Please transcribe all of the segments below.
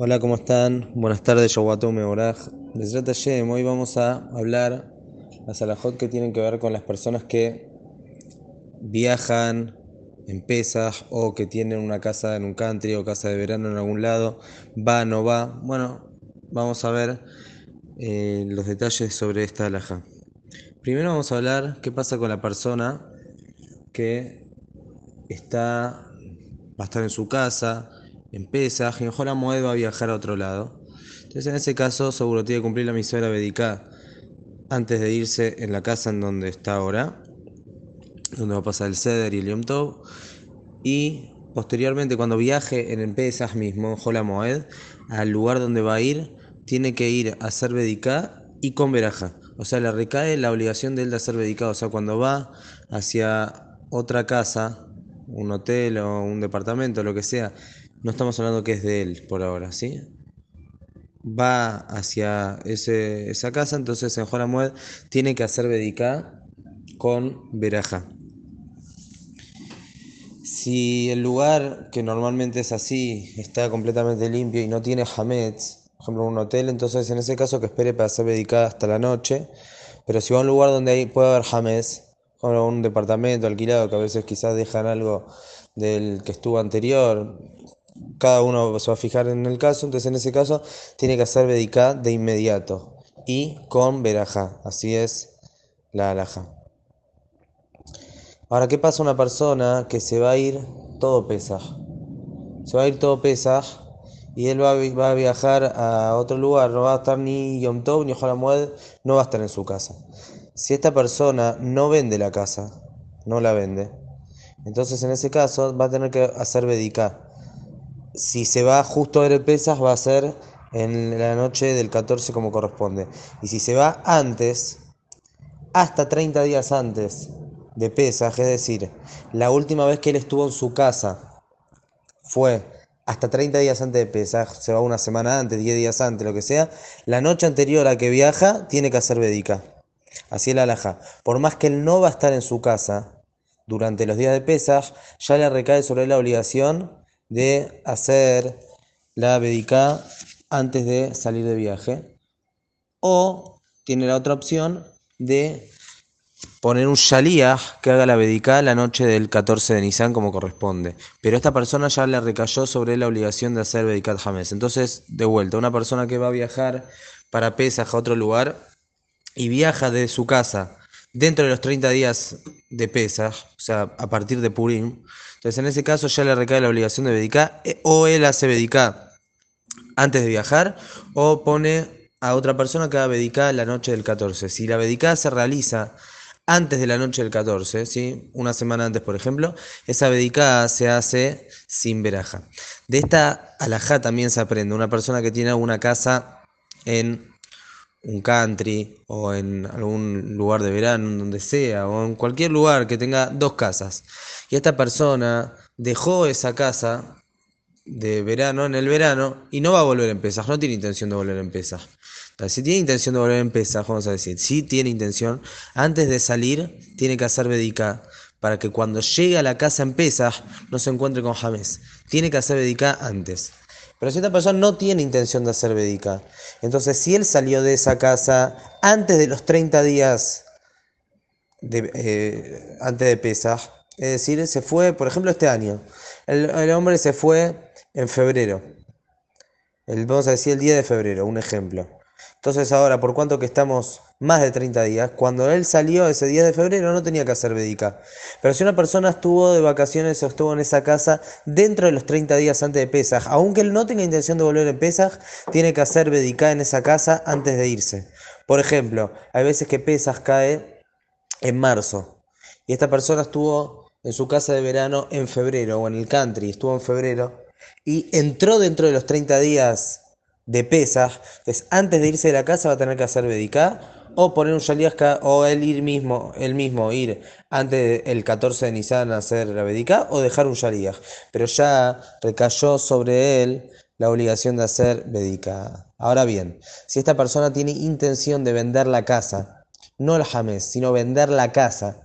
Hola, ¿cómo están? Buenas tardes, Yowato Meoraj. Desde Tashem, hoy vamos a hablar las alajot que tienen que ver con las personas que viajan en pesas o que tienen una casa en un country o casa de verano en algún lado, va, no va. Bueno, vamos a ver eh, los detalles sobre esta alaja. Primero vamos a hablar qué pasa con la persona que está, va a estar en su casa, en Pesaj, en Joramoed va a viajar a otro lado. Entonces, en ese caso, seguro tiene que cumplir la misión de antes de irse en la casa en donde está ahora, donde va a pasar el Seder y el Yom Tov, y posteriormente, cuando viaje en Pesaj mismo, en Joramoed, al lugar donde va a ir, tiene que ir a hacer Bedicá y con Veraja. O sea, le recae la obligación de él de hacer Bedicá. O sea, cuando va hacia otra casa, un hotel o un departamento, lo que sea, no estamos hablando que es de él por ahora, ¿sí? Va hacia ese, esa casa, entonces en Joramued tiene que hacer Bedicá con Veraja. Si el lugar que normalmente es así está completamente limpio y no tiene Hametz, por ejemplo un hotel, entonces en ese caso que espere para hacer Bedicá hasta la noche. Pero si va a un lugar donde hay, puede haber Hametz, un departamento alquilado que a veces quizás dejan algo del que estuvo anterior, cada uno se va a fijar en el caso, entonces en ese caso tiene que hacer Bedicá de inmediato y con Berajá, así es la alhaja. Ahora, ¿qué pasa una persona que se va a ir todo Pesaj? Se va a ir todo Pesaj y él va a, viajar a otro lugar, no va a estar ni Yom Tov ni Joramued, no va a estar en su casa. Si esta persona no vende la casa, no la vende, entonces en ese caso va a tener que hacer Bedicá si se va justo a el Pesas, va a ser en la noche del 14 como corresponde. Y si se va antes, hasta 30 días antes de Pesas, es decir, la última vez que él estuvo en su casa fue hasta 30 días antes de Pesas, se va una semana antes, 10 días antes, lo que sea, la noche anterior a que viaja tiene que hacer Bedica. Así es la alhaja. Por más que él no va a estar en su casa durante los días de Pesas, ya le recae sobre la obligación de hacer la Bedicá antes de salir de viaje. O tiene la otra opción de poner un Shaliach que haga la Bedicá la noche del 14 de Nisan como corresponde. Pero esta persona ya le recayó sobre la obligación de hacer Bedikat James. Entonces, de vuelta, una persona que va a viajar para Pesaj a otro lugar y viaja de su casa dentro de los 30 días de Pesaj, o sea, a partir de Purim, entonces, en ese caso ya le recae la obligación de Bedicá, eh, o él hace Bedicá antes de viajar, o pone a otra persona que haga Bedicá la noche del 14. Si la Bedicá se realiza antes de la noche del 14, ¿sí? una semana antes, por ejemplo, esa Bedicá se hace sin veraja. De esta alajá también se aprende. Una persona que tiene una casa en un country o en algún lugar de verano, donde sea, o en cualquier lugar que tenga dos casas. Y esta persona dejó esa casa de verano en el verano y no va a volver en pesas, no tiene intención de volver en pesas. Si tiene intención de volver en pesas, vamos a decir, si tiene intención, antes de salir tiene que hacer bedica para que cuando llegue a la casa en pesas no se encuentre con James. Tiene que hacer bedica antes. Pero si esta persona no tiene intención de hacer Bedica, entonces si él salió de esa casa antes de los 30 días eh, antes de Pesaj, es decir, se fue, por ejemplo, este año, el, hombre se fue en febrero, el, vamos a decir el día de febrero, un ejemplo. Entonces ahora, por cuanto que estamos más de 30 días, cuando él salió ese día de febrero no tenía que hacer Bedica. Pero si una persona estuvo de vacaciones o estuvo en esa casa dentro de los 30 días antes de Pesaj, aunque él no tenga intención de volver en Pesaj, tiene que hacer Bedica en esa casa antes de irse. Por ejemplo, hay veces que Pesaj cae en marzo y esta persona estuvo en su casa de verano en febrero o en el country, estuvo en febrero y entró dentro de los 30 días de pesas, entonces antes de irse de la casa va a tener que hacer Bedicá o poner un Shaliashka o él ir mismo, él mismo ir antes del 14 de Nisan a hacer la Bedicá o dejar un Shaliach. Pero ya recayó sobre él la obligación de hacer Bedicá. Ahora bien, si esta persona tiene intención de vender la casa, no el Jamés, sino vender la casa,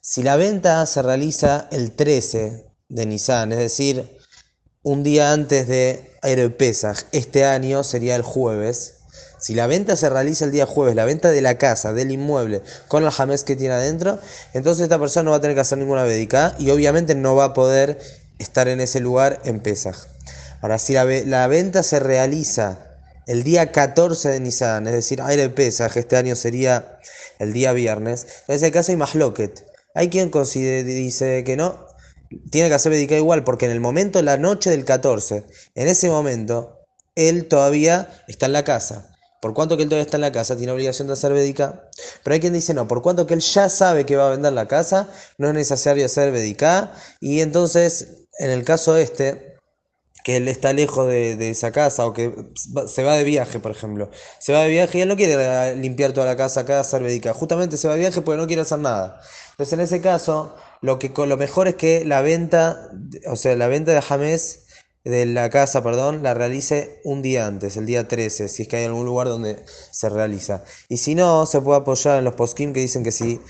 si la venta se realiza el 13 de Nisan, es decir, un día antes de Pesach, este año sería el jueves. Si la venta se realiza el día jueves, la venta de la casa, del inmueble, con el jamés que tiene adentro, entonces esta persona no va a tener que hacer ninguna védica y obviamente no va a poder estar en ese lugar en Pesach. Ahora, si la, venta se realiza el día 14 de Nisan, es decir, aire Pesaj, este año sería el día viernes, en ese caso hay más loquet. Hay quien dice que no, tiene que hacer Bediká igual, porque en el momento, la noche del 14, en ese momento, él todavía está en la casa. Por cuanto que él todavía está en la casa, tiene obligación de hacer Bediká. Pero hay quien dice no, por cuanto que él ya sabe que va a vender la casa, no es necesario hacer Bediká. Y entonces, en el caso este, que él está lejos de, esa casa o que se va de viaje, por ejemplo. Se va de viaje y él no quiere limpiar toda la casa acá, hacer. Justamente se va de viaje porque no quiere hacer nada. Entonces, en ese caso, lo, que, lo mejor es que la venta, o sea, la venta de Jamés de la casa, perdón, la realice un día antes, el día 13, si es que hay algún lugar donde se realiza. Y si no, se puede apoyar en los poskim que dicen que si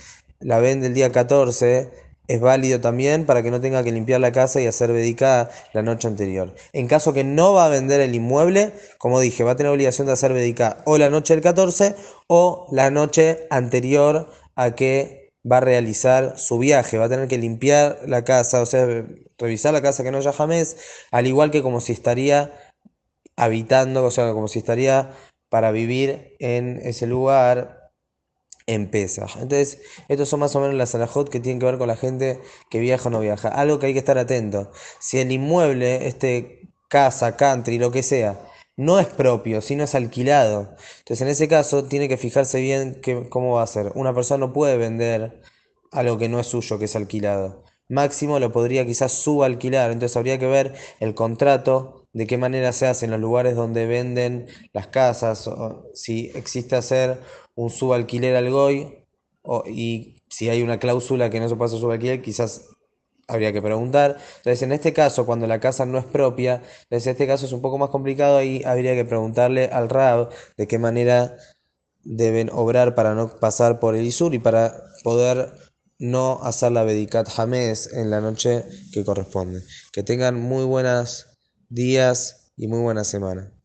la vende el día 14, es válido también para que no tenga que limpiar la casa y hacer vedicada la noche anterior. En caso que no va a vender el inmueble, como dije, va a tener obligación de hacer vedicada o la noche del 14 o la noche anterior a que va a realizar su viaje. Va a tener que limpiar la casa, o sea, revisar la casa que no haya jamés, al igual que como si estaría habitando, o sea, como si estaría para vivir en ese lugar en Entonces, estos son más o menos las alajot que tienen que ver con la gente que viaja o no viaja. Algo que hay que estar atento. Si el inmueble, este casa, country, lo que sea, no es propio, sino es alquilado. Entonces, en ese caso, tiene que fijarse bien cómo va a ser. Una persona no puede vender algo que no es suyo, que es alquilado. Máximo lo podría quizás subalquilar. Entonces, habría que ver el contrato, de qué manera se hace en los lugares donde venden las casas, o si existe hacer un subalquiler al GOI y si hay una cláusula que no se pasa subalquiler, quizás habría que preguntar. Entonces, en este caso, cuando la casa no es propia, entonces este caso es un poco más complicado y habría que preguntarle al RAB de qué manera deben obrar para no pasar por el ISUR y para poder no hacer la Bedicat Jamés en la noche que corresponde. Que tengan muy buenos días y muy buena semana.